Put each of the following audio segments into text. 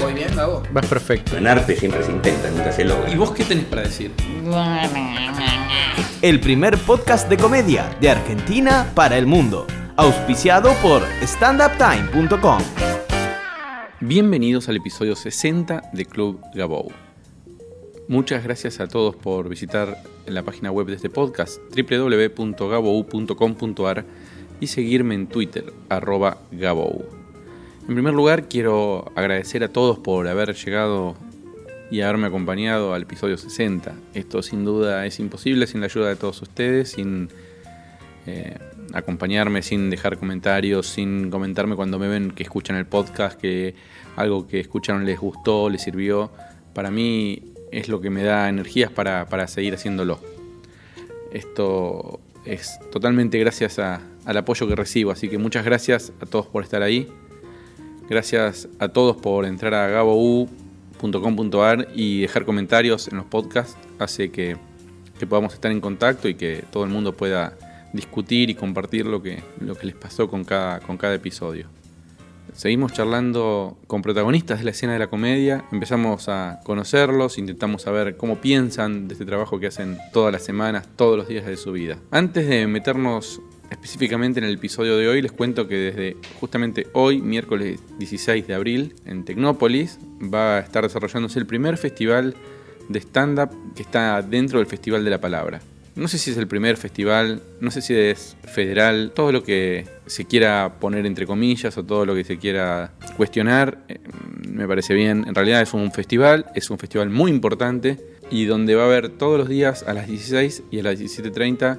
¿Voy bien, Gabo? Vas perfecto. En arte siempre se intenta, nunca se logra. ¿Y vos qué tenés para decir? El primer podcast de comedia de Argentina para el mundo. Auspiciado por standuptime.com. Bienvenidos al episodio 60 de Club Gabou. Muchas gracias a todos por visitar la página web de este podcast www.gabou.com.ar y seguirme en Twitter arroba Gabou. En primer lugar quiero agradecer a todos por haber llegado y haberme acompañado al episodio 60. Esto sin duda es imposible sin la ayuda de todos ustedes, sin eh, acompañarme, sin dejar comentarios, sin comentarme cuando me ven que escuchan el podcast, que algo que escucharon les gustó, les sirvió. Para mí es lo que me da energías para, para seguir haciéndolo. Esto es totalmente gracias a- al apoyo que recibo, así que muchas gracias a todos por estar ahí. Gracias a todos por entrar a gabou.com.ar y dejar comentarios en los podcasts. Hace que, que podamos estar en contacto y que todo el mundo pueda discutir y compartir lo que, lo que les pasó con cada, con cada episodio. Seguimos charlando con protagonistas de la escena de la comedia, empezamos a conocerlos, intentamos saber cómo piensan de este trabajo que hacen todas las semanas, todos los días de su vida. Antes de meternos específicamente en el episodio de hoy, les cuento que desde justamente hoy, miércoles 16 de abril, en Tecnópolis, va a estar desarrollándose el primer festival de stand-up que está dentro del Festival de la Palabra. No sé si es el primer festival, no sé si es federal, todo lo que se quiera poner entre comillas o todo lo que se quiera cuestionar, eh, me parece bien. En realidad es un festival, es un festival muy importante y donde va a haber todos los días a las 16 y a las 17.30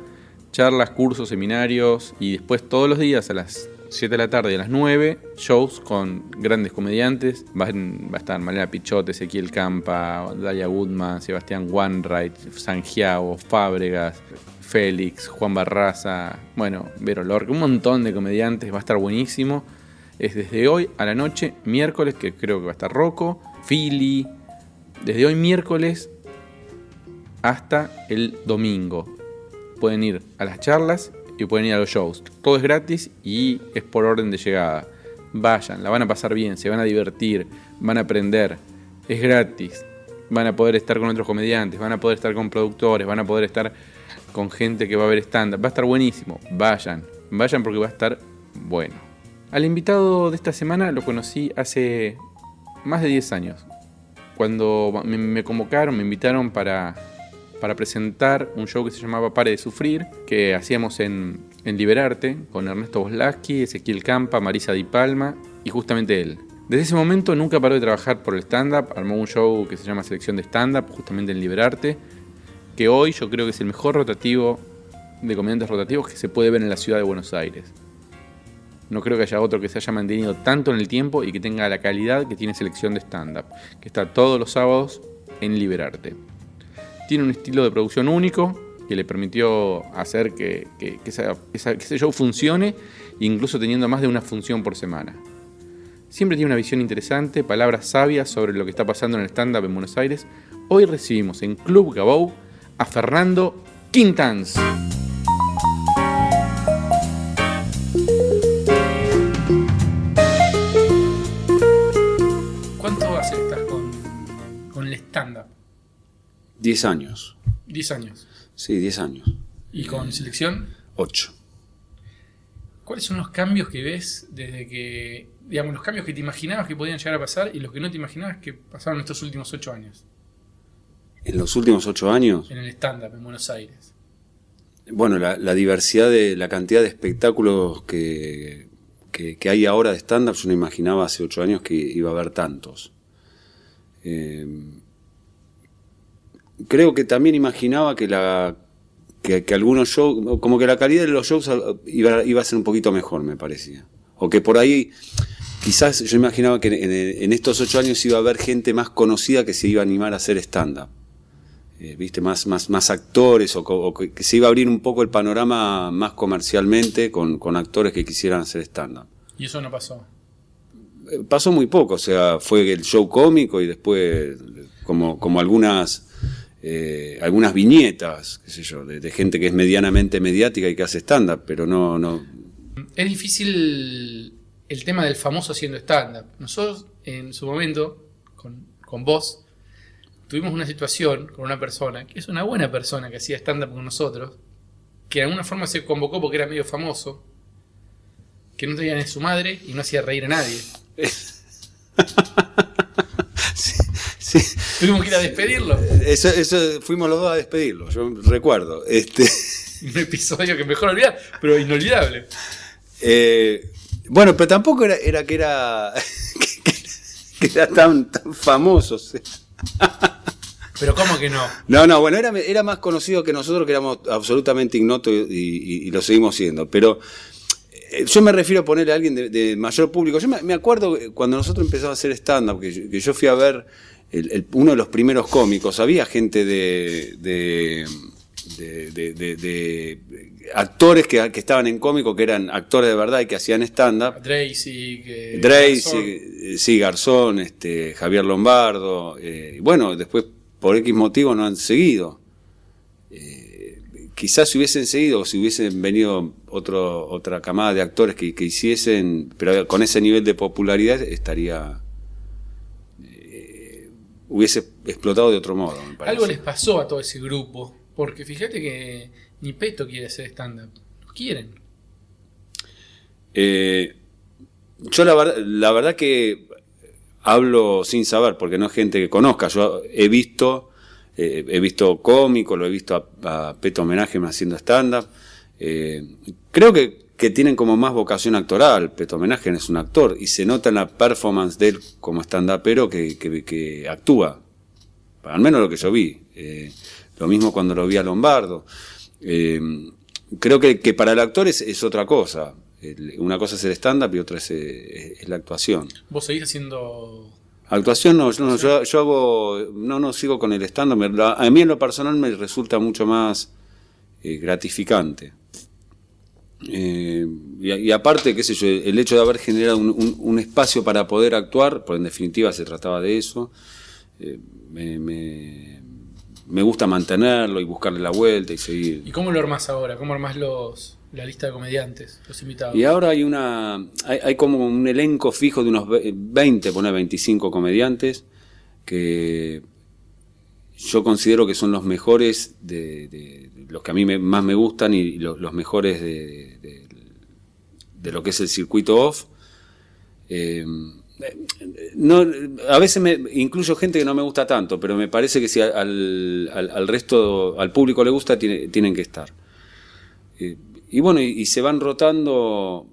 charlas, cursos, seminarios y después todos los días a las 7 de la tarde y a las 9 shows con grandes comediantes. Va, a estar Malena Pichot, Ezequiel Campa, Dalia Goodman, Sebastián Wanright, Sangiao, Fábregas, Félix, Juan Barraza, bueno, Vero Lorca, un montón de comediantes, va a estar buenísimo. Es desde hoy a la noche, miércoles, que creo que va a estar Rocco, Philly, desde hoy miércoles hasta el domingo. Pueden ir a las charlas y pueden ir a los shows. Todo es gratis y es por orden de llegada. Vayan, la van a pasar bien, se van a divertir, van a aprender. Es gratis. Van a poder estar con otros comediantes, van a poder estar con productores, van a poder estar con gente que va a ver stand-up. Va a estar buenísimo. Vayan, vayan porque va a estar bueno. Al invitado de esta semana lo conocí hace más de 10 años. Cuando me convocaron, me invitaron para, para presentar un show que se llamaba Pare de Sufrir, que hacíamos en, en Liberarte, con Ernesto Boslaski, Ezequiel Campa, Marisa Di Palma y justamente él. Desde ese momento nunca paró de trabajar por el stand-up, armó un show que se llama Selección de Stand-up, justamente en Liberarte, que hoy yo creo que es el mejor rotativo de comediantes rotativos que se puede ver en la ciudad de Buenos Aires. No creo que haya otro que se haya mantenido tanto en el tiempo y que tenga la calidad que tiene selección de stand-up, que está todos los sábados en Liberarte. Tiene un estilo de producción único que le permitió hacer que, esa- ese show funcione, incluso teniendo más de una función por semana. Siempre tiene una visión interesante, palabras sabias sobre lo que está pasando en el stand-up en Buenos Aires. Hoy recibimos en Club Gabou a Fernando Quintans. ¿Cuánto hace estás con, con el stand-up? 10 años. 10 años. Sí, 10 años. ¿Y con selección? 8. ¿Cuáles son los cambios que ves desde que, digamos, los cambios que te imaginabas que podían llegar a pasar y los que no te imaginabas que pasaron estos últimos 8 años En los últimos 8 años, en el stand-up en Buenos Aires? bueno, la, la diversidad de la cantidad de espectáculos que, que, que hay ahora de stand-up, yo no imaginaba hace 8 años que iba a haber tantos. Eh, creo que también imaginaba que la que, que algunos shows, como que la calidad de los shows iba, iba a ser un poquito mejor, me parecía. O que por ahí, quizás yo imaginaba que en, en estos ocho años iba a haber gente más conocida que se iba a animar a hacer stand-up. eh, viste, más, más, más actores o, que se iba a abrir un poco el panorama más comercialmente con, con actores que quisieran hacer stand-up. Y eso no pasó. Eh, Pasó muy poco, o sea, fue el show cómico y después como, como algunas, eh, algunas viñetas, qué sé yo, de, de gente que es medianamente mediática y que hace stand-up, pero no, no, Es difícil el tema del famoso haciendo stand-up. Nosotros, en su momento, con, con vos, tuvimos una situación con una persona, que es una buena persona que hacía stand-up con nosotros, que de alguna forma se convocó porque era medio famoso, que no tenía ni su madre y no hacía reír a nadie. Tuvimos que ir a despedirlo. Eso, eso fuimos los dos a despedirlo, yo recuerdo. Este, Un episodio que mejor olvidar, pero inolvidable. eh, bueno, pero tampoco era, era que era que, que era tan, tan famoso. Pero ¿cómo que no? No, no, bueno, era, era más conocido que nosotros, que éramos absolutamente ignotos y, y- y lo seguimos siendo. Pero eh, yo me refiero a ponerle a alguien de, de mayor público. Yo me, me acuerdo cuando nosotros empezamos a hacer stand-up, que yo fui a ver el- el- uno de los primeros cómicos, había gente de. de de, de- de- de actores que, que estaban en cómico, que eran actores de verdad y que hacían stand-up. Que. Drey, Garzón. sí, sí, Garzón, este, Javier Lombardo, eh, y bueno, después por X motivo no han seguido. Eh, quizás si hubiesen seguido o si hubiesen venido otro, otra camada de actores que, que hiciesen, pero con ese nivel de popularidad estaría... hubiese explotado de otro modo, me parece. Algo les pasó a todo ese grupo. Porque fíjate que ni Peto quiere hacer stand-up. Quieren. Eh, yo la, verdad- la verdad que hablo sin saber, porque no es gente que conozca. Yo he visto, eh, he visto cómico, lo he visto a, a Peto Homenaje haciendo stand-up. Eh, creo que, que tienen como más vocación actoral. Peto Homenaje es un actor y se nota en la performance de él como stand-upero que, que, que actúa. Al menos lo que yo vi. Eh, lo mismo cuando lo vi a Lombardo. Eh, creo que, que para el actor es, es otra cosa. El- una cosa es el stand-up y otra es, eh, es la actuación. Vos seguís haciendo. Actuación no, yo, no, yo, yo hago, no, no sigo con el stand-up. A mí en lo personal me resulta mucho más eh, gratificante. Eh, y, y aparte, qué sé yo, el hecho de haber generado un, un- un espacio para poder actuar, pues en definitiva se trataba de eso, eh, me, me- me gusta mantenerlo y buscarle la vuelta y seguir. ¿Y cómo lo armás ahora? ¿Cómo armás los, la lista de comediantes, los invitados? Y ahora hay una hay, hay como un elenco fijo de unos ve- 20, poner 25 comediantes que yo considero que son los mejores de, los que a mí me- más me gustan y los, mejores de, de- lo que es el circuito off. Eh, a veces me incluyo gente que no me gusta tanto, pero me parece que si al, al- resto, al público le gusta, tiene- tienen que estar. Eh, y bueno, y se van rotando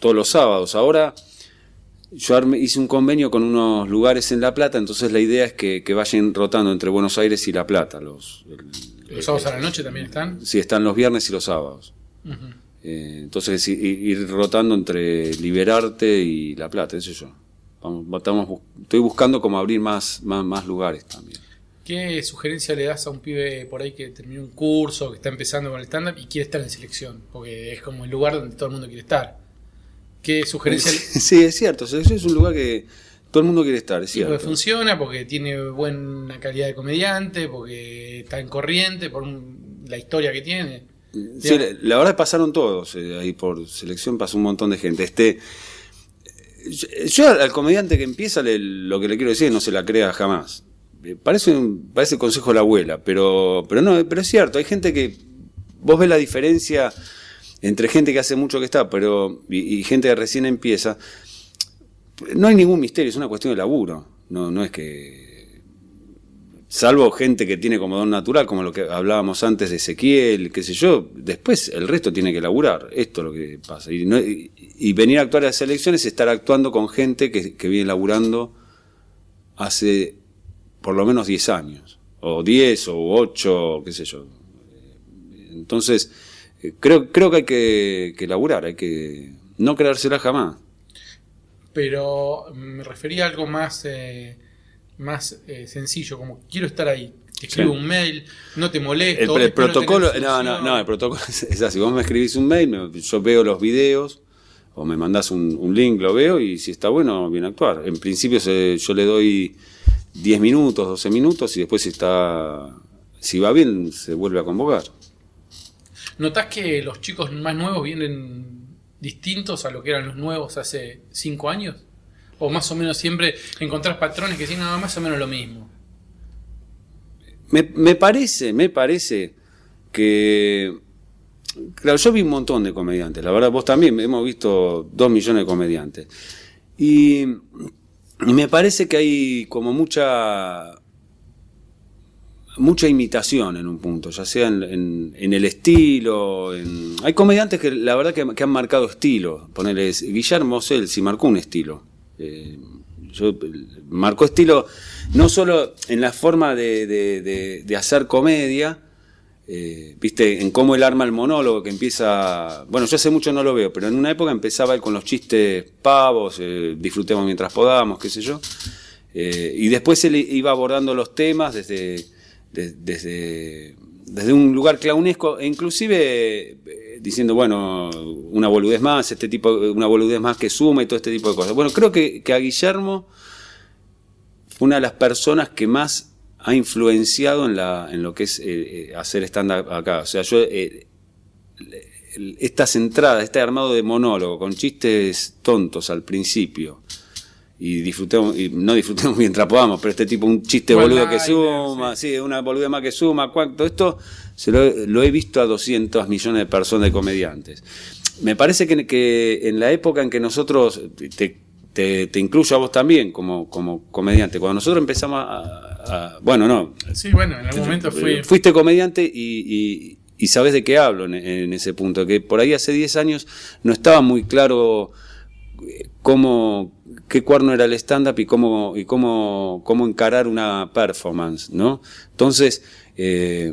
todos los sábados. Ahora yo hice un convenio con unos lugares en La Plata, entonces la idea es que, que vayan rotando entre Buenos Aires y La Plata. Los, el- ¿Los sábados a la noche también están? sí, están los viernes y los sábados. Eh, entonces ir rotando entre Liberarte y La Plata, eso yo. Vamos, estamos bu- estoy buscando como abrir más, más, más lugares también. ¿Qué sugerencia le das a un pibe por ahí que terminó un curso, que está empezando con el stand-up y quiere estar en selección? Porque es como el lugar donde todo el mundo quiere estar. ¿Qué sugerencia Sí, es cierto. Selección es un lugar que todo el mundo quiere estar, es porque cierto. funciona, porque tiene buena calidad de comediante, porque está en corriente, por un- la historia que tiene. Sí, la, la verdad pasaron todos, eh, ahí por selección pasó un montón de gente. Este, yo, yo al comediante que empieza le- lo que le quiero decir es no se la crea jamás. Eh, Parece, un- parece el consejo de la abuela, pero, pero no, pero es cierto, hay gente que vos ves la diferencia entre gente que hace mucho que está, pero y, gente que recién empieza. No hay ningún misterio, es una cuestión de laburo. No, no es que salvo gente que tiene como don natural, como lo que hablábamos antes de Ezequiel, qué sé yo, después el resto tiene que laburar, esto es lo que pasa. Y, venir a actuar a las elecciones es estar actuando con gente que, que viene laburando hace por lo menos 10 años, o 10 o 8, qué sé yo. Entonces, creo, creo que hay que, que laburar, hay que no creérsela jamás. Pero me refería a algo más, eh, más eh, sencillo, como quiero estar ahí. te escribo Sí. un mail, no te El, molesto. el espero protocolo, no, no, no, el protocolo es, es así. Vos me escribís un mail, me- yo veo los videos o me mandás un, un link, lo veo y si está bueno, bien actuar. En principio se- yo le doy 10 minutos, 12 minutos y después si está, si va bien, se vuelve a convocar. ¿Notás que los chicos más nuevos vienen distintos a lo que eran los nuevos hace cinco años? ¿O más o menos siempre encontrás patrones que dicen nada más o menos lo mismo? Me, me parece, me parece que. Claro, yo vi un montón de comediantes, la verdad, vos también, hemos visto dos millones de comediantes. Y, y me parece que hay como mucha. Mucha imitación en un punto, ya sea en, en- el estilo. en- hay comediantes que la verdad que, han marcado estilo. Ponerles Guillermo Celsi marcó un estilo. Eh, yo, marcó estilo no solo en la forma de, hacer comedia, eh, viste, en cómo él arma el monólogo que empieza. Bueno, yo hace mucho no lo veo, pero en una época empezaba él con los chistes pavos, eh, disfrutemos mientras podamos, qué sé yo. Eh, y después él iba abordando los temas desde, de- desde, desde un lugar clownesco, e inclusive eh, diciendo, bueno, una boludez más, este tipo, una boludez más que suma y todo este tipo de cosas. Bueno, creo que, que a Guillermo fue una de las personas que más ha influenciado en, la, en lo que es eh, eh, hacer stand-up acá. O sea, yo, eh, estas entradas, este armado de monólogo con chistes tontos al principio, y disfrutemos, y no disfrutemos mientras podamos, pero este tipo, un chiste One boludo que suma, sí. una boluda más que suma, cuánto esto, se lo, lo he visto a 200 millones de personas de comediantes. Me parece que, que en la época en que nosotros, te, te, te incluyo a vos también como, como comediante, cuando nosotros empezamos a, a- bueno, no, Sí, bueno, en algún momento fui. Fuiste comediante y, y, y sabes de qué hablo en, en ese punto, que por ahí hace 10 años no estaba muy claro eh, cómo, qué cuerno era el stand-up y cómo, y cómo, cómo encarar una performance, ¿no? Entonces, eh,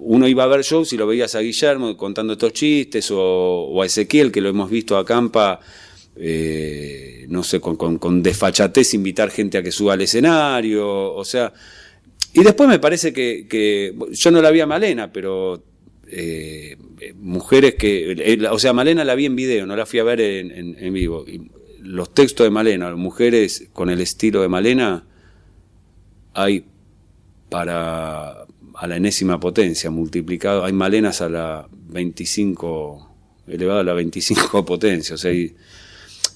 uno iba a ver shows y lo veías a Guillermo contando estos chistes o, a Ezequiel, que lo hemos visto a Campa, eh, no sé, con, con, desfachatez invitar gente a que suba al escenario, o sea, y después me parece que, yo no la vi a Malena, pero eh, mujeres que, o sea, Malena la vi en video, no la fui a ver en, vivo. Los textos de Malena, mujeres con el estilo de Malena, hay para a la enésima potencia, multiplicado, hay Malenas a la 25, elevado a la 25 potencia, o sea, y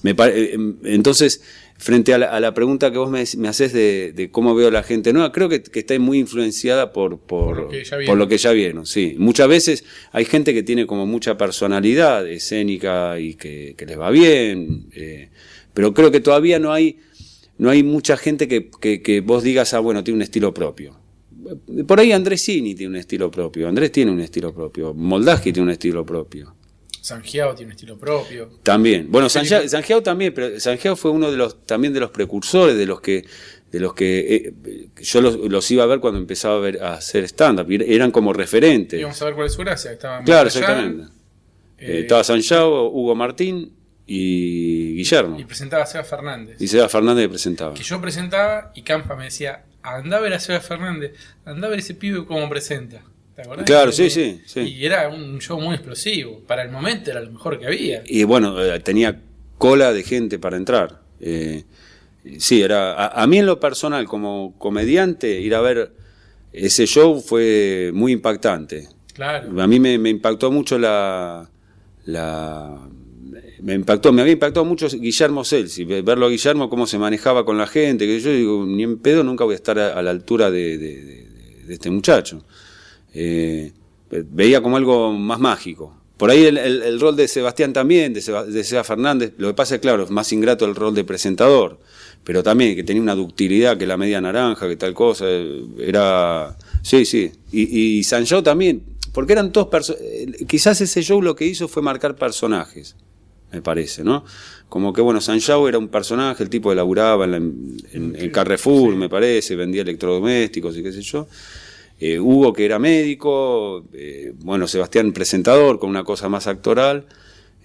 me pare- eh, em, entonces, frente a la, a la pregunta que vos me, me haces de, de cómo veo a la gente nueva, creo que, que está muy influenciada por, por, Por lo que ya por vieron. lo que ya vieron. Sí. Muchas veces hay gente que tiene como mucha personalidad escénica y que, que les va bien, eh, pero creo que todavía no hay, no hay mucha gente que, que, que vos digas, ah, bueno, tiene un estilo propio. Por ahí Andresini tiene un estilo propio, Andrés tiene un estilo propio, Moldaski tiene un estilo propio. Sangiao tiene un estilo propio. También. Bueno, Sanjao también, pero Sanjao fue uno de los también de los precursores de los que de los que eh, yo los, los iba a ver cuando empezaba a ver a hacer stand up, eran como referentes. Y vamos a ver cuál es su gracia. Estaba Claro, exactamente. eh, estaba Sanjao, Hugo Martín y Guillermo. Y presentaba a Seba Fernández. Y Seba Fernández le presentaba. Que yo presentaba y Campa me decía, anda a ver a Seba Fernández, anda a ver ese pibe cómo presenta. ¿Te acordás? Claro, sí, sí, sí. Y era un show muy explosivo. Para el momento era lo mejor que había. Y bueno, eh, tenía cola de gente para entrar. Eh, sí, era. A, a mí en lo personal, como comediante, ir a ver ese show fue muy impactante. Claro. A mí me, me impactó mucho la, la- me impactó, me había impactado mucho Guillermo Celsi, ve- verlo a Guillermo cómo se manejaba con la gente, que yo digo, ni en pedo nunca voy a estar a, la altura de, este muchacho. Eh, veía como algo más mágico. Por ahí el, rol de Sebastián también, de Seba, de Seba Fernández, lo que pasa es claro, es más ingrato el rol de presentador, pero también que tenía una ductilidad que la media naranja, que tal cosa, eh, era... Sí, sí. Y, y Sanjao también, porque eran todos eh, Quizás ese show lo que hizo fue marcar personajes, me parece, ¿no? Como que, bueno, Sanjao era un personaje, el tipo que laburaba en, la- en- en Carrefour, me parece, vendía electrodomésticos y qué sé yo. Eh, Hugo, que era médico, eh, bueno, Sebastián presentador, con una cosa más actoral.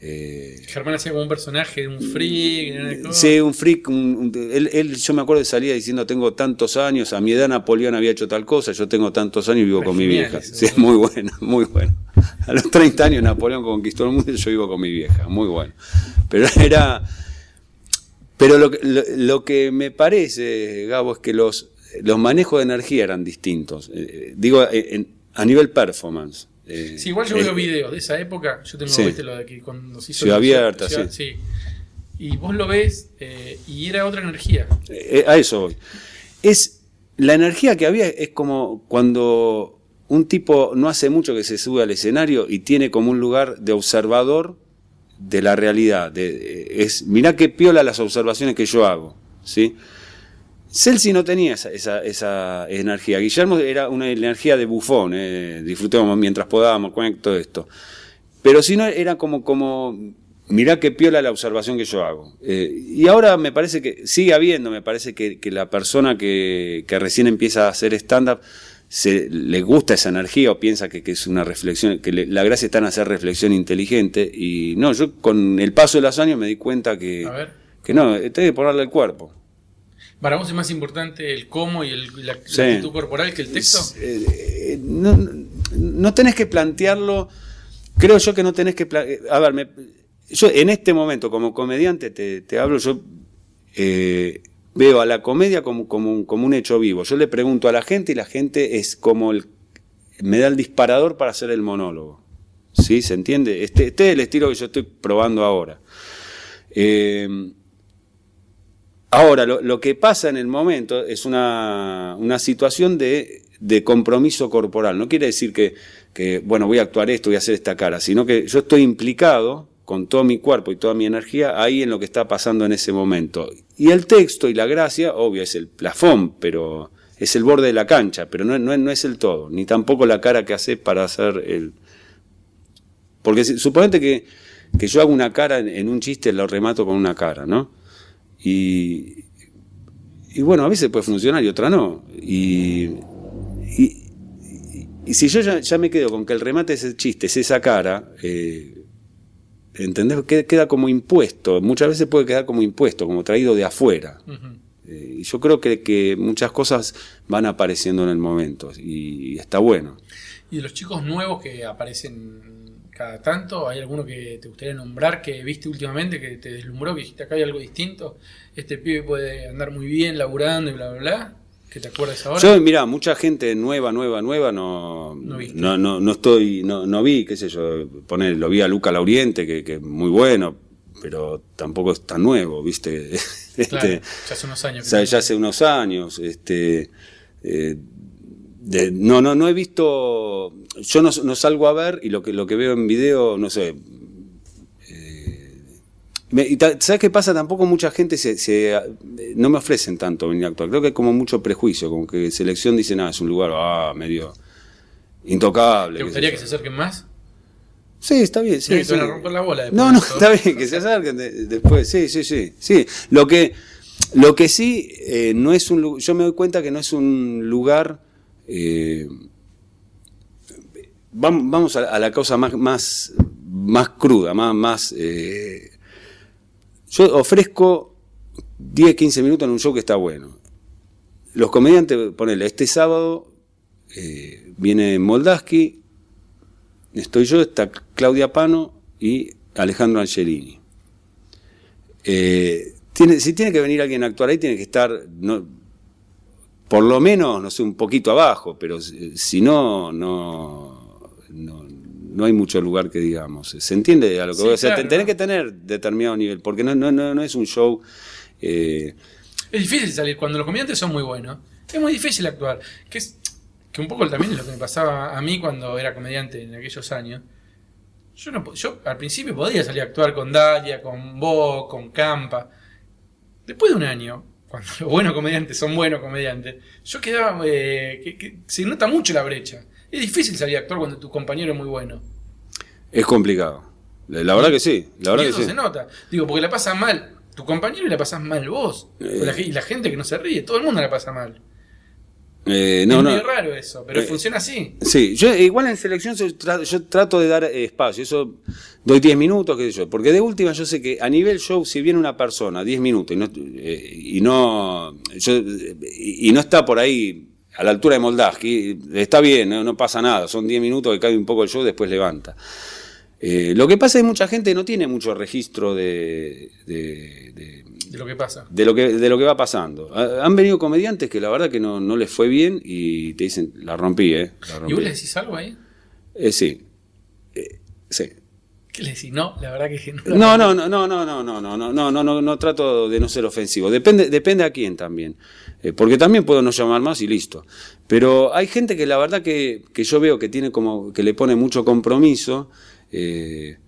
Eh, Germán hacía como un personaje un freak. Sí, un freak. un- un- él, él, yo me acuerdo que salía diciendo: Tengo tantos años, a mi edad Napoleón había hecho tal cosa, yo tengo tantos años y vivo con mi vieja. eso, Sí, ¿no? muy bueno, muy bueno. A los 30 años Napoleón conquistó el mundo y yo vivo con mi vieja, muy bueno. Pero era. Pero lo, que- lo, lo que me parece, Gabo, es que los, los manejos de energía eran distintos. Eh, digo, en- a nivel performance. Eh, Sí, igual yo eh, veo videos de esa época. Yo tengo, Sí. viste, lo de que cuando se hizo. Ciudad Abierta, Ciudad- sí. Y vos lo ves eh, y era otra energía. Eh, a eso voy. Es la energía que había es como cuando un tipo no hace mucho que se sube al escenario y tiene como un lugar de observador de la realidad. De, es mirá qué piola las observaciones que yo hago, ¿sí? Celsi no tenía esa, esa- esa energía. Guillermo era una energía de bufón, eh, disfrutemos mientras podamos, con todo esto. Pero si no, era como, como mirá qué piola la observación que yo hago. Eh, y ahora me parece que sigue habiendo, me parece que, que la persona que, que recién empieza a hacer stand-up se, le gusta esa energía o piensa que, que es una reflexión, que le- la gracia está en hacer reflexión inteligente. Y no, yo con el paso de los años me di cuenta que, A ver. que no, tengo que ponerle el cuerpo. Para vos es más importante el cómo y el- la, la Sí. actitud corporal que el texto. Eh, eh, no, no tenés que plantearlo. Creo yo que no tenés que. A ver, me- yo en este momento, como comediante, te, te hablo, yo eh, veo a la comedia como, como, un, como un hecho vivo. Yo le pregunto a la gente y la gente es como el. me da el disparador para hacer el monólogo. ¿Sí? ¿Se entiende? Este, este es el estilo que yo estoy probando ahora. Eh, Ahora, lo, que pasa en el momento es una, una situación de, de compromiso corporal. No quiere decir que, bueno, voy a actuar esto, voy a hacer esta cara, sino que yo estoy implicado con todo mi cuerpo y toda mi energía ahí en lo que está pasando en ese momento. Y el texto y la gracia, obvio, es el plafón, pero es el borde de la cancha, pero no, no, no es el todo, ni tampoco la cara que hace para hacer el... Porque suponete que, que yo hago una cara en, en un chiste, lo remato con una cara, ¿no? Y, y bueno, a veces puede funcionar y otra no. Y, y, y- y si yo ya, ya me quedo con que el remate es el chiste, es esa cara, eh, ¿entendés? Queda, como impuesto. Muchas veces puede quedar como impuesto, como traído de afuera. Eh, y yo creo que, que muchas cosas van apareciendo en el momento y, está bueno. Y de los chicos nuevos que aparecen cada tanto, ¿hay alguno que te gustaría nombrar que viste últimamente, que te deslumbró, que dijiste acá hay algo distinto? Este pibe puede andar muy bien laburando y bla, bla, bla. ¿Que te acuerdas ahora? Yo, mira, mucha gente nueva, nueva, nueva, no, No no, no, no estoy, no, no vi, qué sé yo, poner, lo vi a Luca Lauriente, que, que es muy bueno, pero tampoco es tan nuevo, ¿viste? Este, Claro, ya hace unos años. o sea, ya hace unos años, este, eh, de- no, no, no he visto, yo no, no salgo a ver y lo que, lo que veo en video, no sé, eh, me- y ta- ¿Sabes qué pasa? Tampoco mucha gente se, se- no me ofrecen tanto venir a actuar. Creo que hay como mucho prejuicio, como que selección dice, nada, es un lugar ah, medio intocable. ¿Te gustaría que se yo". acerquen más? Sí, está bien. Sí, Sí, sí. romper la bola No, no, está bien, que se acerquen de- después. Sí, sí, sí. sí. Lo, que, lo que sí, eh, no es un yo me doy cuenta que no es un lugar... eh, vam- vamos a, la cosa más, más, más cruda, más... más eh, yo ofrezco 10, 15 minutos en un show que está bueno. Los comediantes, ponele, este sábado eh, viene Moldaski, estoy yo, está Claudia Pano y Alejandro Angelini. Si tiene que venir alguien a actuar ahí, tiene que estar, por lo menos, no sé, un poquito abajo, pero si no, no, no, no hay mucho lugar que digamos. ¿Se entiende a lo que Sí, voy a decir? claro, Tenés que tener determinado nivel, porque no, no, no, no es un show... eh, Es difícil salir cuando los comediantes son muy buenos. Es muy difícil actuar. Que es que un poco también es lo que me pasaba a mí cuando era comediante en aquellos años. Yo no yo al principio podía salir a actuar con Dalia, con vos, con Campa. Después de un año, cuando los buenos comediantes son buenos comediantes, yo quedaba eh, que, que se nota mucho la brecha. Es difícil salir a actuar cuando tu compañero es muy bueno. es complicado. La, verdad que sí, la verdad y que eso sí. se nota. Digo, porque la pasa mal tu compañero y la pasas mal vos. Eh. La y la gente que no se ríe, todo el mundo la pasa mal. Eh, no, es no. medio raro eso, pero Eh, funciona así. Sí, yo igual en selección yo trato, yo trato de dar espacio, eso doy 10 minutos, qué sé yo, porque de última yo sé que a nivel show, si viene una persona 10 minutos y no, eh, y, no yo, y no está por ahí a la altura de Moldaski, está bien, no, no pasa nada, son 10 minutos que cae un poco el show, después levanta. Eh, lo que pasa es que mucha gente no tiene mucho registro de, de- de- De lo que pasa. de lo que de lo que va pasando. Ha- Han venido comediantes que la verdad que no, no les fue bien y te dicen, la rompí, ¿eh? La ¿Y rompí". vos le decís algo ahí? Eh, sí. Eh, sí. ¿Qué le decís? No, la verdad que no. No, no, no, no, no, no, no, no, no, no, no, no, no trato de no ser ofensivo. Depende, depende a quién también. Eh, porque también puedo no llamar más y listo. Pero hay gente que la verdad que, que yo veo que tiene como, que le pone mucho compromiso, eh,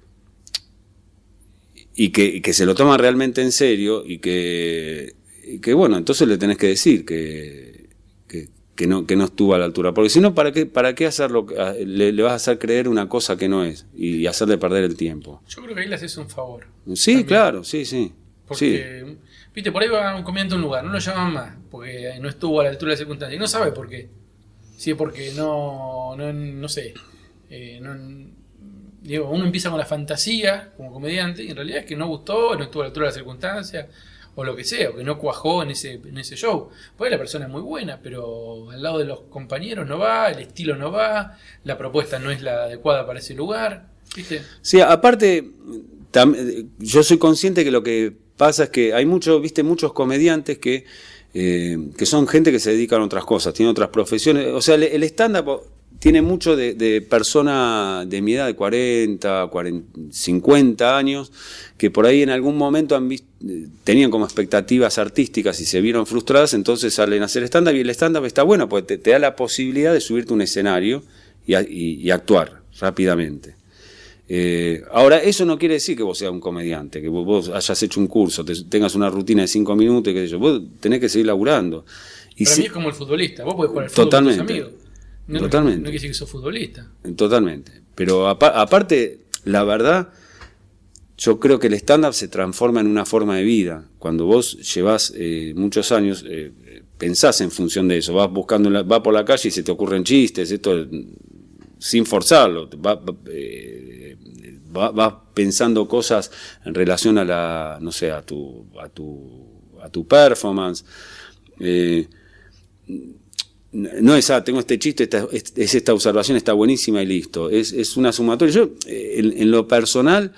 y que, y que se lo toma realmente en serio y que, y que bueno, entonces le tenés que decir que, que, que no, que no estuvo a la altura. Porque si no, ¿para qué, para qué hacerlo? Le, le vas a hacer creer una cosa que no es y hacerle perder el tiempo. Yo creo que ahí le haces un favor. Sí, También. claro, sí, sí. Sí. Porque, viste, por ahí va un comediante a un lugar, no lo llaman más, porque no estuvo a la altura de la circunstancia. Y no sabe por qué. Si es porque no, no, no sé. eh, no- digo, uno empieza con la fantasía como comediante y en realidad es que no gustó, no estuvo a la altura de la circunstancia, o lo que sea, o que no cuajó en ese, en ese show. Pues la persona es muy buena, pero al lado de los compañeros no va, el estilo no va, la propuesta no es la adecuada para ese lugar. ¿Viste? Sí, aparte, yo soy consciente que lo que pasa es que hay muchos, viste, muchos comediantes que, eh, que son gente que se dedican a otras cosas, tienen otras profesiones. O sea, el, stand-up tiene mucho de, de persona de mi edad, de 40, 40, 50 años, que por ahí en algún momento han vis- eh, tenían como expectativas artísticas y se vieron frustradas, entonces salen a hacer stand-up y el stand-up está bueno, porque te, te da la posibilidad de subirte a un escenario y, a- y- y actuar rápidamente. Eh, ahora, eso no quiere decir que vos seas un comediante, que vos, vos hayas hecho un curso, te- tengas una rutina de cinco minutos, y qué sé yo, vos tenés que seguir laburando. Y Para si- mí es como el futbolista. Vos podés jugar al fútbol Totalmente. con tus amigos. No, Totalmente. No, quiere decir que sos futbolista. Totalmente. Pero apa- aparte, la verdad, yo creo que el stand-up se transforma en una forma de vida. Cuando vos llevas eh, muchos años, eh, pensás en función de eso. Vas buscando, la- vas por la calle y se te ocurren chistes, esto sin forzarlo. Va- va- eh, va- vas pensando cosas en relación a la, no sé, a tu, a tu, a tu performance. No es, ah, tengo este chiste, esta, es, es esta observación, está buenísima y listo. Es, es una sumatoria. Yo, eh, en, en lo personal,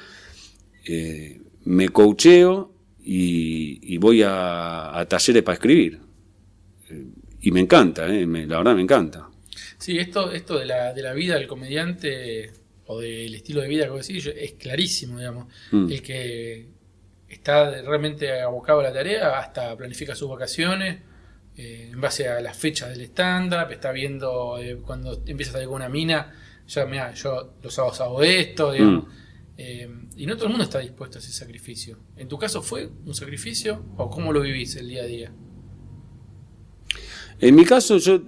eh, me coacheo y, y voy a, a talleres para escribir. Eh, y me encanta, eh, me- la verdad me encanta. Sí, esto, esto de, la, de la vida del comediante o del estilo de vida que decís, es clarísimo, digamos. Mm. El que está realmente abocado a la tarea, hasta planifica sus vacaciones eh, en base a las fechas del stand-up, está viendo eh, cuando empieza a salir con una mina, ya, mira, yo los sábados hago esto, digamos. Mm. Eh, y no todo el mundo está dispuesto a ese sacrificio. ¿En tu caso fue un sacrificio o cómo lo vivís el día a día? En mi caso, yo,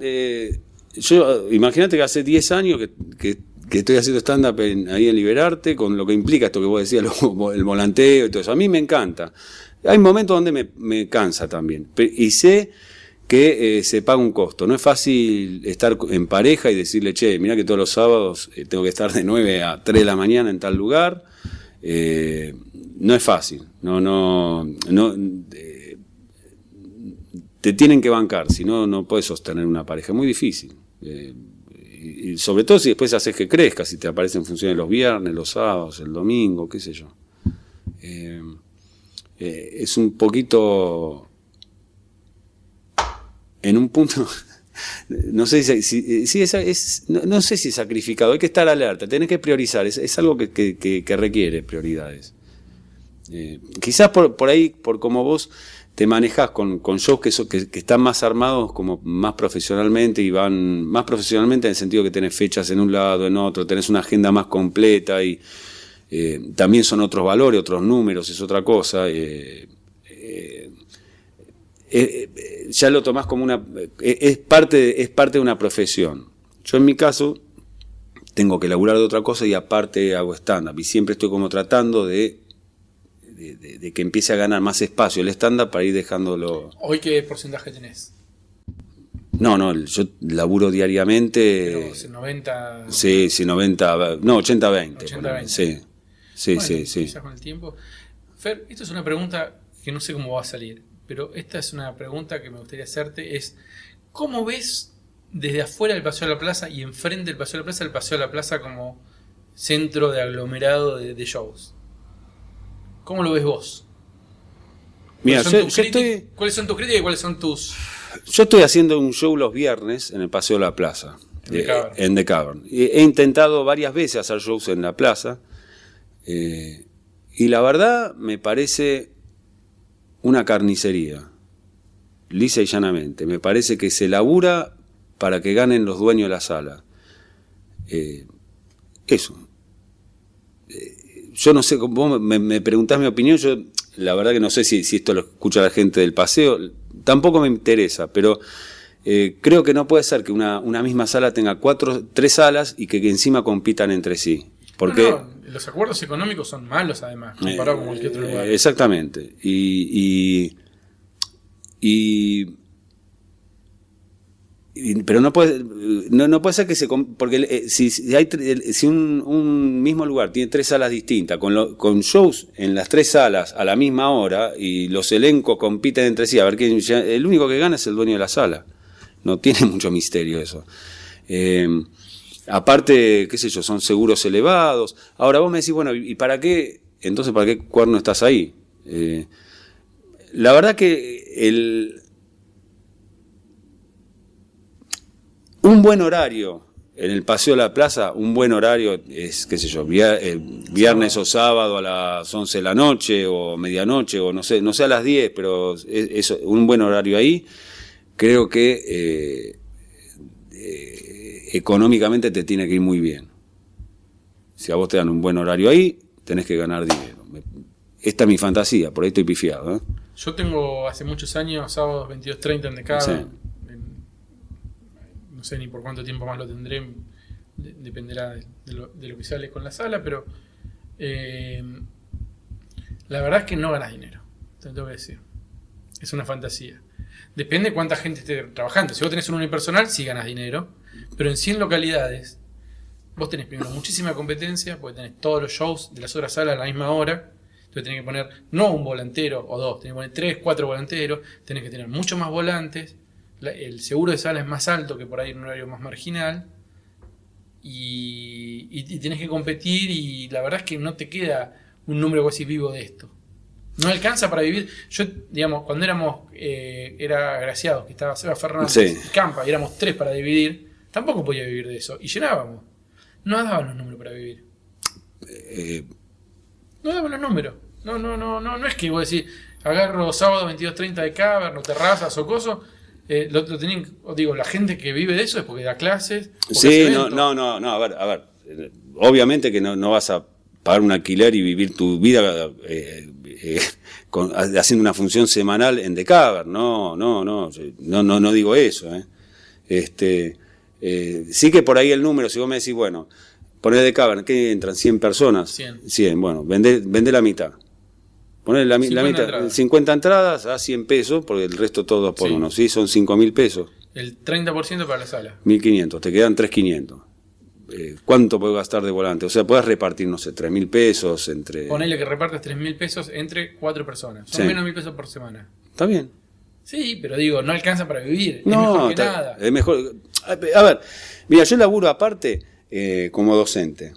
yo imagínate que hace 10 años que, que- que estoy haciendo stand-up ahí en Liberarte, con lo que implica esto que vos decías, lo- el volanteo y todo eso. A mí me encanta. Hay momentos donde me, me cansa también. Y sé que eh, se paga un costo. No es fácil estar en pareja y decirle, che, mira que todos los sábados eh, tengo que estar de 9 a 3 de la mañana en tal lugar. Eh, no es fácil. No, no, no, te tienen que bancar, si no, no puedes sostener una pareja. Es muy difícil. Y, sobre todo si después haces que crezca, si te aparecen funciones los viernes, los sábados, el domingo, qué sé yo. Es un poquito. En un punto. No sé si, si- es, no, sé si es sacrificado, hay que estar alerta, tenés que priorizar, es, algo que, requiere prioridades. Eh, quizás por, por ahí, por como vos te manejas con, con shows que, so- que, están más armados como más profesionalmente y van más profesionalmente en el sentido que tenés fechas en un lado, en otro, tenés una agenda más completa y eh, también son otros valores, otros números, es otra cosa. eh, eh, eh, ya lo tomás como una eh, es parte de- es parte de una profesión. Yo en mi caso tengo que laburar de otra cosa y aparte hago stand-up y siempre estoy como tratando de de, de- de que empiece a ganar más espacio el stand-up para ir dejándolo. ¿Hoy qué porcentaje tenés? No, no, yo laburo diariamente. Pero, se 90. Sí, sí, 90, no, 80-20. 80-20. Sí, sí, Bueno, sí, sí. con el tiempo. Fer, esto es una pregunta que no sé cómo va a salir, pero esta es una pregunta que me gustaría hacerte, es ¿cómo ves desde afuera el Paseo de la Plaza y enfrente del Paseo de la Plaza el Paseo de la Plaza como centro de aglomerado de, de shows? ¿Cómo lo ves vos? Mira, ¿Cuáles son yo, tus yo críticas- estoy, ¿Cuáles son tus críticas y cuáles son tus...? yo estoy haciendo un show los viernes en el Paseo de la Plaza. En The eh, Cavern. en The Cavern. Y He intentado varias veces hacer shows en la plaza. eh, y la verdad me parece una carnicería. Lisa y llanamente. Me parece que se labura para que ganen los dueños de la sala. Eh, eso. Eh, yo no sé, vos me, me preguntás mi opinión, yo la verdad que no sé si, esto lo escucha la gente del paseo, tampoco me interesa, pero eh, creo que no puede ser que una, una misma sala tenga cuatro, tres salas y que encima compitan entre sí. Porque, No, no, los acuerdos económicos son malos además, comparado con cualquier otro eh, lugar. Exactamente. Y, y, y- y- pero no puede, no, no puede ser que se... Porque eh, si, si hay si un, un mismo lugar tiene tres salas distintas, con, lo- con shows en las tres salas a la misma hora y los elencos compiten entre sí, a ver quién... el único que gana es el dueño de la sala. No tiene mucho misterio eso. Eh, aparte, qué sé yo, son seguros elevados. Ahora vos me decís, bueno, ¿y para qué? Entonces, ¿para qué cuerno estás ahí? Eh, la verdad que el, un buen horario en el Paseo de la Plaza, un buen horario es, qué sé yo, eh, viernes o sábado a las 11 de la noche o medianoche o no sé, no sé a las 10, pero es, un buen horario ahí. Creo que eh, económicamente te tiene que ir muy bien. Si a vos te dan un buen horario ahí, tenés que ganar dinero. Esta es mi fantasía, por ahí estoy pifiado. ¿eh? Yo tengo hace muchos años, sábados 22.30 en Decada. Sí. No sé ni por cuánto tiempo más lo tendré, de- dependerá de, de lo, de lo que sale con la sala, pero eh, la verdad es que no ganas dinero, te lo tengo que decir. Es una fantasía. Depende cuánta gente esté trabajando. Si vos tenés un unipersonal, sí ganas dinero, pero en 100 localidades, vos tenés primero muchísima competencia, porque tenés todos los shows de las otras salas a la misma hora. Entonces tenés que poner no un volantero o dos, tenés que poner tres, cuatro volanteros, tenés que tener mucho más volantes. la- el seguro de sala es más alto que por ahí en un horario más marginal. Y, y, y tenés que competir y la verdad es que no te queda un número decís vivo de esto. No alcanza para vivir. Yo, digamos, cuando éramos, eh, era agraciados, que estaba Seba Fernández Sí. y Campa, y éramos tres para dividir, tampoco podía vivir de eso. Y llenábamos. No daban los números para vivir. Eh, No daban los números. No, no, no, no, no es que vos decís, agarro sábado 22.30 de Cavern o terrazas o coso. eh, lo, lo tenían, os digo, la gente que vive de eso es porque da clases. porque Sí, no, no, no, no, a ver, a ver. eh, Obviamente que no, no vas a pagar un alquiler y vivir tu vida eh, eh, con- haciendo una función semanal en The Cavern, no, no, no, no, no, no digo eso. Este, eh, sí que por ahí el número, si vos me decís, bueno, poner The Cavern, ¿qué entran? ¿100 personas? 100. 100, bueno, vende, vende la mitad. Poner la, la 50 mitad, entradas. 50 entradas a 100 pesos, porque el resto todo por Sí. uno, ¿sí? Son 5 mil pesos. El 30% para la sala. 1.500, te quedan 3.500. Eh, ¿Cuánto puedes gastar de volante? O sea, puedes repartir, no sé, 3.000 pesos entre... Ponele que repartas 3 mil pesos entre cuatro personas. Son Sí. menos mil pesos por semana. Está bien. Sí, pero digo, no alcanza para vivir. es No, mejor que está- nada. es mejor. A ver, mira, yo laburo aparte eh, como docente.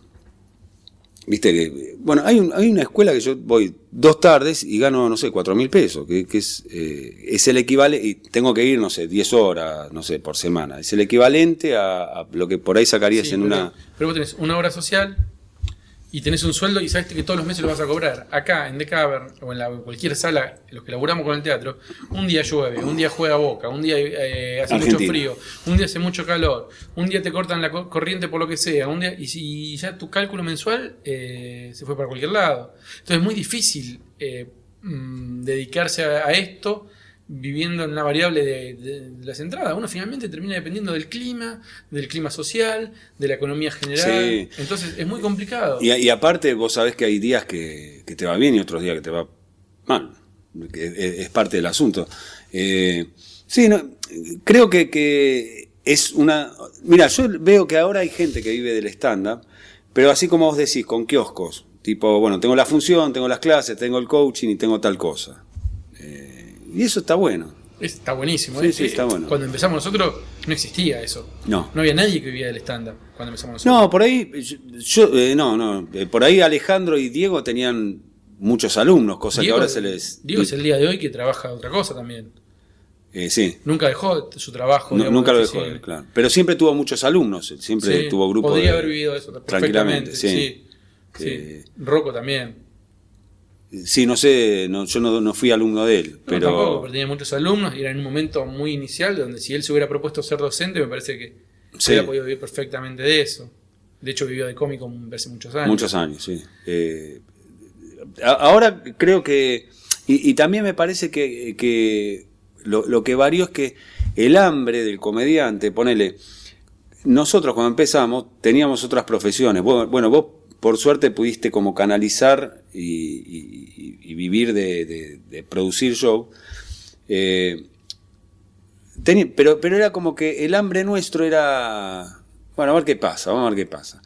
Viste que, bueno, hay, un- hay una escuela que yo voy dos tardes y gano, no sé, cuatro mil pesos, que, que es, eh, es el equivalente, y tengo que ir, no sé, 10 horas, no sé, por semana. Es el equivalente a, a lo que por ahí sacarías Sí, en pero, una... pero vos tenés una obra social y tenés un sueldo y sabés que todos los meses lo vas a cobrar. Acá, en The Cavern, o en la, cualquier sala, los que laburamos con el teatro, un día llueve, un día juega boca, un día eh, hace mucho frío, un día hace mucho calor, un día te cortan la co- corriente por lo que sea, un día, y, si ya tu cálculo mensual eh, se fue para cualquier lado. Entonces es muy difícil eh, mm, dedicarse a, a esto viviendo en la variable de, de- de las entradas. Uno finalmente termina dependiendo del clima, del clima social, de la economía general. Sí. Entonces es muy complicado. Y, y aparte, vos sabés que hay días que, que te va bien y otros días que te va mal. Es parte del asunto. Eh, Sí, no, creo que, que es una... Mira, yo veo que ahora hay gente que vive del stand-up, pero así como vos decís, con kioscos. Tipo, bueno, tengo la función, tengo las clases, tengo el coaching y tengo tal cosa. Eh, y eso está bueno. Está buenísimo. Sí, ¿eh? sí, está bueno. Cuando empezamos nosotros no existía eso. No. No había nadie que vivía del stand-up cuando empezamos nosotros. No, por ahí, yo, yo, eh, no, no, eh, por ahí Alejandro y Diego tenían muchos alumnos, cosa Diego, que ahora se les... Diego es el día de hoy que trabaja otra cosa también. Eh, sí, Nunca dejó su trabajo. No- digamos, nunca lo dejó, claro. Pero siempre tuvo muchos alumnos, siempre Sí, tuvo grupos. Podría de- haber vivido eso tranquilamente, perfectamente. sí. Sí. sí. Eh, Rocco también. Sí, no sé, no, yo no, no fui alumno de él, No, pero... tampoco, pero tenía muchos alumnos y era en un momento muy inicial donde si él se hubiera propuesto ser docente, me parece que Sí. hubiera podido vivir perfectamente de eso. De hecho, vivió de cómico hace muchos años. Muchos años, sí. Eh, ahora creo que, y, y también me parece que, que lo, lo que varió es que el hambre del comediante, ponele, nosotros cuando empezamos teníamos otras profesiones. Bueno, vos por suerte pudiste como canalizar y, y- y vivir de, de- de producir show. Eh, pero, pero era como que el hambre nuestro era, bueno, a ver qué pasa, vamos a ver qué pasa.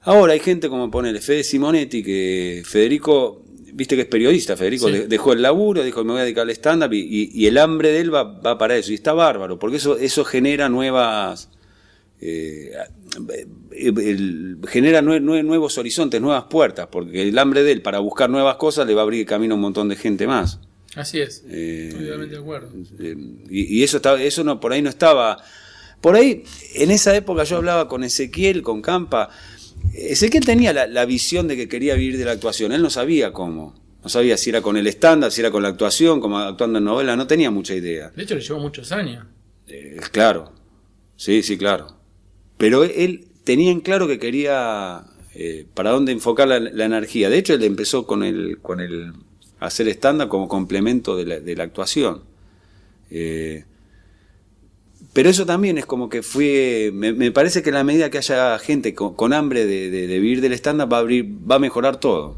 Ahora hay gente como pone Fede Simonetti, que Federico, viste que es periodista, Federico Sí. dejó el laburo, dijo me voy a dedicar al stand-up y el hambre de él va, va para eso, y está bárbaro, porque eso, eso genera nuevas... eh, el- genera nue- nue- nuevos horizontes, nuevas puertas, porque el hambre de él para buscar nuevas cosas le va a abrir camino a un montón de gente más. Así es. Eh, totalmente de acuerdo. eh, y, y eso estaba, eso no, por ahí no estaba. Por ahí, en esa época yo hablaba con Ezequiel, con Campa. Ezequiel tenía la, la visión de que quería vivir de la actuación. Él no sabía cómo. No sabía si era con el estándar, si era con la actuación, como actuando en novela, no tenía mucha idea. De hecho, le llevó muchos años. Eh, claro, sí, sí, claro. Pero él, tenía en claro que quería eh, para dónde enfocar la, energía. De hecho, él empezó con el, con el hacer estándar como complemento de la, actuación. Eh, pero eso también es como que fue. Me, parece que a la medida que haya gente con, hambre de, vivir del estándar, va a abrir, va a mejorar todo.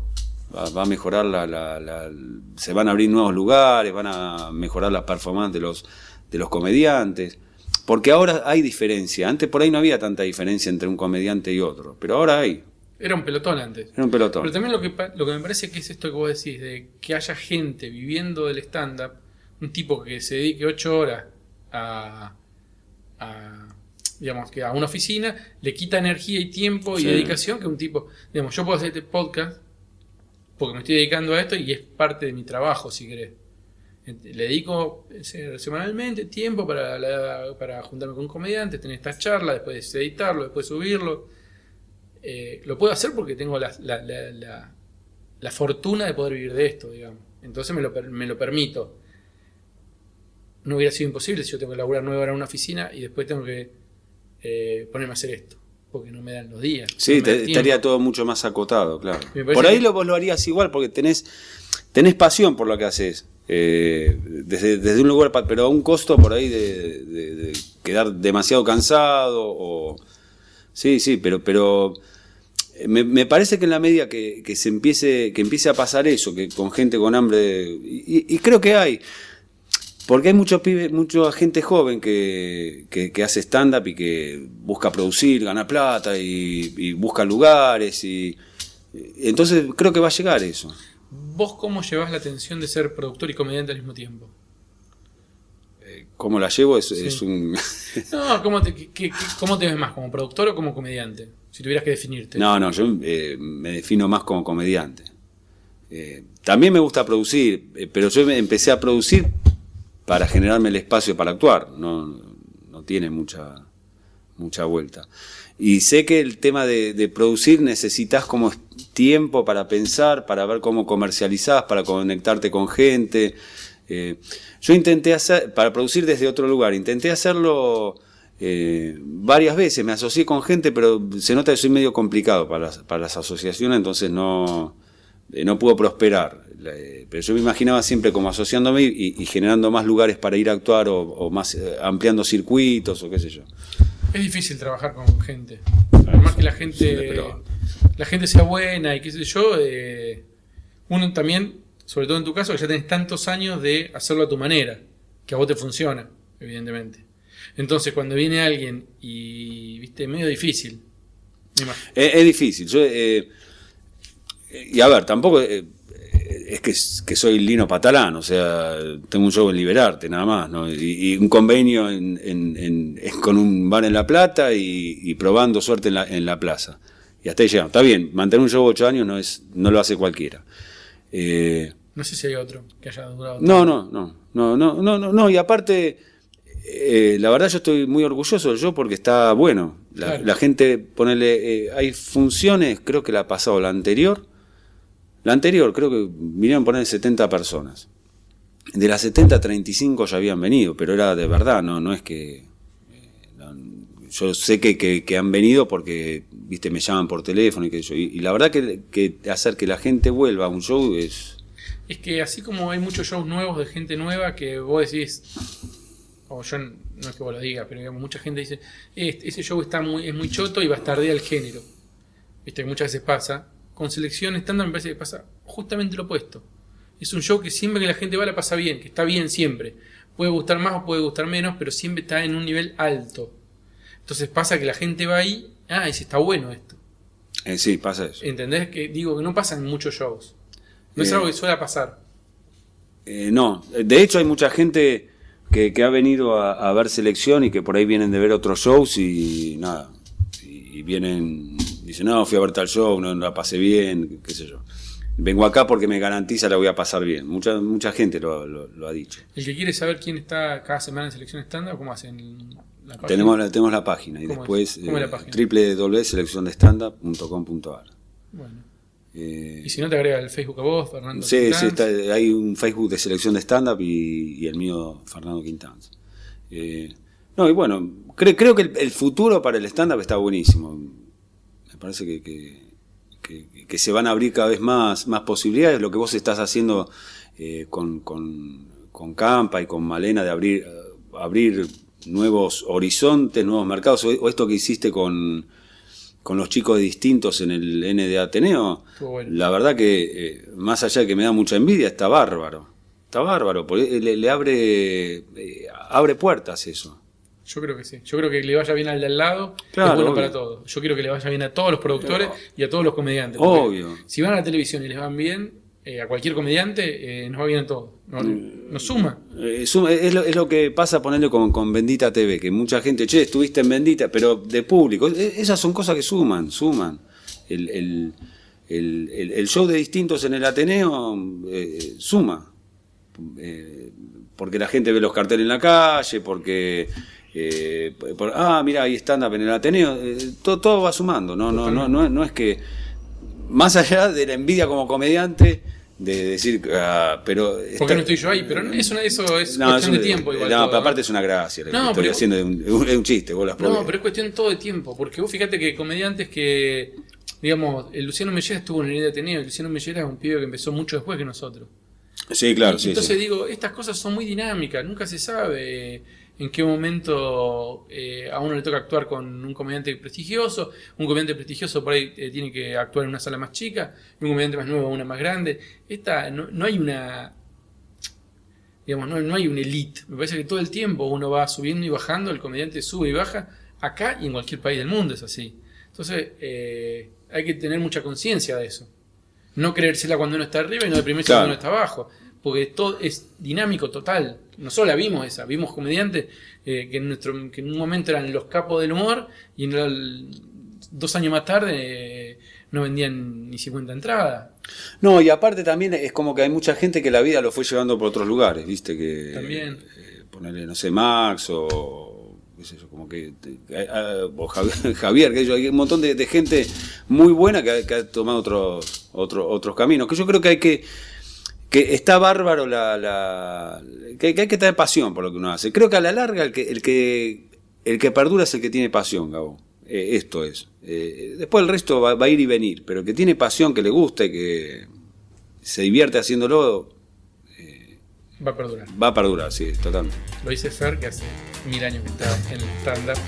Va, va a mejorar la- la- Se van a abrir nuevos lugares, van a mejorar las performances de los, de los comediantes. Porque ahora hay diferencia. Antes por ahí no había tanta diferencia entre un comediante y otro. Pero ahora hay. Era un pelotón antes. Era un pelotón. Pero también lo que, lo que me parece que es esto que vos decís, de que haya gente viviendo del stand-up, un tipo que se dedique ocho horas a, a, digamos, que a una oficina, le quita energía y tiempo y Sí. dedicación que un tipo, digamos, yo puedo hacer este podcast porque me estoy dedicando a esto y es parte de mi trabajo, si querés. Le dedico eh, semanalmente tiempo para, la- para juntarme con comediantes, tener estas charlas, después editarlo, después subirlo. Eh, lo puedo hacer porque tengo la, la- fortuna de poder vivir de esto, digamos. Entonces me lo, me lo permito. No hubiera sido imposible si yo tengo que laburar nueve horas en una oficina y después tengo que eh, ponerme a hacer esto. Porque no me dan los días. Sí, no te- estaría todo mucho más acotado, claro. Por ahí que- lo, vos lo harías igual porque tenés, tenés pasión por lo que haces. Desde, desde un lugar, pero a un costo por ahí de, quedar demasiado cansado. O, sí, sí, pero, pero eh, me, parece que en la medida que, que se empiece, que empiece a pasar eso, que con gente con hambre, y, creo que hay, porque hay muchos pibes, mucha gente joven que, que, que hace stand-up y que busca producir, gana plata y, y busca lugares. y Entonces creo que va a llegar eso. ¿Vos cómo llevas la tensión de ser productor y comediante al mismo tiempo? ¿Cómo la llevo? Es, Sí. es un... No, ¿cómo te, qué- qué- ¿cómo te ves más? ¿Como productor o como comediante? Si tuvieras que definirte. No, no, yo eh, me defino más como comediante. Eh, también me gusta producir, eh, pero yo empecé a producir para generarme el espacio para actuar. No, no tiene mucha, mucha vuelta. Y sé que el tema de, producir necesitas como tiempo para pensar, para ver cómo comercializás, para conectarte con gente. Eh, yo intenté hacer, para producir desde otro lugar, intenté hacerlo eh, varias veces, me asocié con gente, pero se nota que soy medio complicado para las, para las asociaciones, entonces no, eh, no pudo prosperar. Eh, Pero yo me imaginaba siempre como asociándome y, generando más lugares para ir a actuar o, o más ampliando circuitos o qué sé yo. Es difícil trabajar con gente. Por más que la gente, la gente sea buena y qué sé yo, eh, uno también, sobre todo en tu caso, que ya tenés tantos años de hacerlo a tu manera, que a vos te funciona. evidentemente. Entonces, cuando viene alguien y, viste, medio difícil. Es, es difícil. Yo, eh, y a ver, tampoco eh, es que, que, soy Lino Patalán, o sea, tengo un show en Liberarte, nada más, ¿no? y, un convenio en, con un bar en La Plata y, probando suerte en la, en la, plaza. Y hasta ahí llegamos. Está bien, mantener un show ocho años no, es, no lo hace cualquiera. Eh, no sé si hay otro que haya durado. No, no, no, no, no, no, no, no, y aparte... Eh, la verdad yo estoy muy orgulloso yo porque está bueno. La, la gente, ponele, eh, hay funciones, creo que la ha pasado la anterior, la anterior creo que vinieron a poner 70 personas. De las 70, 35 ya habían venido, pero era de verdad, no, no es que... eh, yo sé que, que- han venido porque, viste, me llaman por teléfono y que yo. Y, la verdad que, hacer que la gente vuelva a un show es... Es que así como hay muchos shows nuevos de gente nueva que vos decís, o yo no es que vos lo digas, pero digamos, mucha gente dice, "Este- ese show está muy, es muy choto y bastardea el género. Viste muchas veces pasa. Con selección estándar me parece que pasa justamente lo opuesto. Es un show que siempre que la gente va la pasa bien, que está bien siempre. Puede gustar más o puede gustar menos, pero siempre está en un nivel alto. Entonces pasa que la gente va ahí, ah, y si está bueno esto. eh, sí, pasa eso. ¿Entendés? Que digo que no pasa en muchos shows. No es Eh, algo que suele pasar. Eh, no, de hecho hay mucha gente que, que ha venido a, a ver selección y que por ahí vienen de ver otros shows y nada. Y, y vienen, dicen, no, fui a ver tal show, no, no la pasé bien, qué sé yo. Vengo acá porque me garantiza la voy a pasar bien. Mucha, mucha gente lo, lo- lo ha dicho. El que quiere saber quién está cada semana en selección estándar, ¿cómo hacen? La página? Tenemos la, tenemos la página y después ¿Cómo es eh, www.selecciondestandup.com.ar. Bueno. Eh, Y si no te agrega el Facebook a vos, Fernando. Sí, sí, Quintans. está- hay un Facebook de selección de stand-up y, y el mío, Fernando Quintans. Eh, no, y bueno, cre- creo que el, el futuro para el stand-up está buenísimo. Parece que, que- que- que se van a abrir cada vez más, más posibilidades. Lo que vos estás haciendo eh, con, con, con Campa y con Malena de abrir, abrir nuevos horizontes, nuevos mercados, o, esto que hiciste con, con los chicos distintos en el N de Ateneo, bueno. la verdad que eh, más allá de que me da mucha envidia, está bárbaro. Está bárbaro, porque le, le abre, eh, abre puertas eso. Yo creo que sí. Yo creo que le vaya bien al de al lado Claro, es bueno obvio. para todos. Yo quiero que le vaya bien a todos los productores y a todos los comediantes. Obvio. Si van a la televisión y les van bien, eh, a cualquier comediante eh, nos va bien a todos. Nos, nos suma. Eh, suma- es, lo, es lo que pasa ponerle con, con Bendita TV, que mucha gente, che, estuviste en Bendita, pero de público. Eh, Esas son cosas que suman, suman. El, el- el- show de distintos en el Ateneo suma. Porque la gente ve los carteles en la calle, porque... eh, por- ah, mira, hay stand-up en el Ateneo. eh, todo, todo va sumando, no, no, no, no, no es que... Más allá de la envidia como comediante, de decir, ah, pero... ¿Por está- qué no estoy yo ahí? Pero eso, eso es no, cuestión es de tiempo. Igual no, todo, pero aparte es una gracia. que No, estoy pero- haciendo es un, chiste, vos las No, pero es cuestión todo de tiempo, porque vos fíjate que comediantes que, digamos, el Luciano Mellera estuvo en el Ateneo, el Luciano Mellera es un pibe que empezó mucho después que nosotros. Sí, claro, Y sí. Entonces sí. digo, estas cosas son muy dinámicas, nunca se sabe en qué momento eh, a uno le toca actuar con un comediante prestigioso, un comediante prestigioso por ahí eh, tiene que actuar en una sala más chica, y un comediante más nuevo una más grande. Esta, no, no hay una, digamos, no, no hay una elite. Me parece que todo el tiempo uno va subiendo y bajando, el comediante sube y baja, acá y en cualquier país del mundo es así. Entonces eh, hay que tener mucha conciencia de eso. No creérsela cuando uno está arriba y no deprimirse Claro. cuando uno está abajo. Porque todo es dinámico total. Nosotros la vimos esa. Vimos comediantes eh, que, en nuestro, que en un momento eran los capos del humor y en el- dos años más tarde eh, no vendían ni 50 entradas. No, y aparte también es como que hay mucha gente que la vida lo fue llevando por otros lugares, ¿viste? Que, También. eh, ponerle, no sé, Max o. qué sé yo, como que. o Javier, que hay un montón de, de gente muy buena que ha, que ha tomado otros, otros otros caminos. Que yo creo que hay que. Que está bárbaro la. la que, que hay que tener pasión por lo que uno hace. Creo que a la larga el que, el que, el que perdura es el que tiene pasión, Gabo. Eh, esto es. Eh, después el resto va, va a ir y venir, pero el que tiene pasión, que le gusta y que se divierte haciéndolo, Va a perdurar. va a perdurar, sí, totalmente. Lo dice Fer, que hace mil años que está en el stand-up.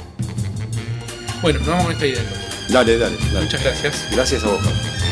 Bueno, nos vamos con esta idea. entonces. Dale, dale, dale. Muchas gracias. Gracias a vos, Pablo.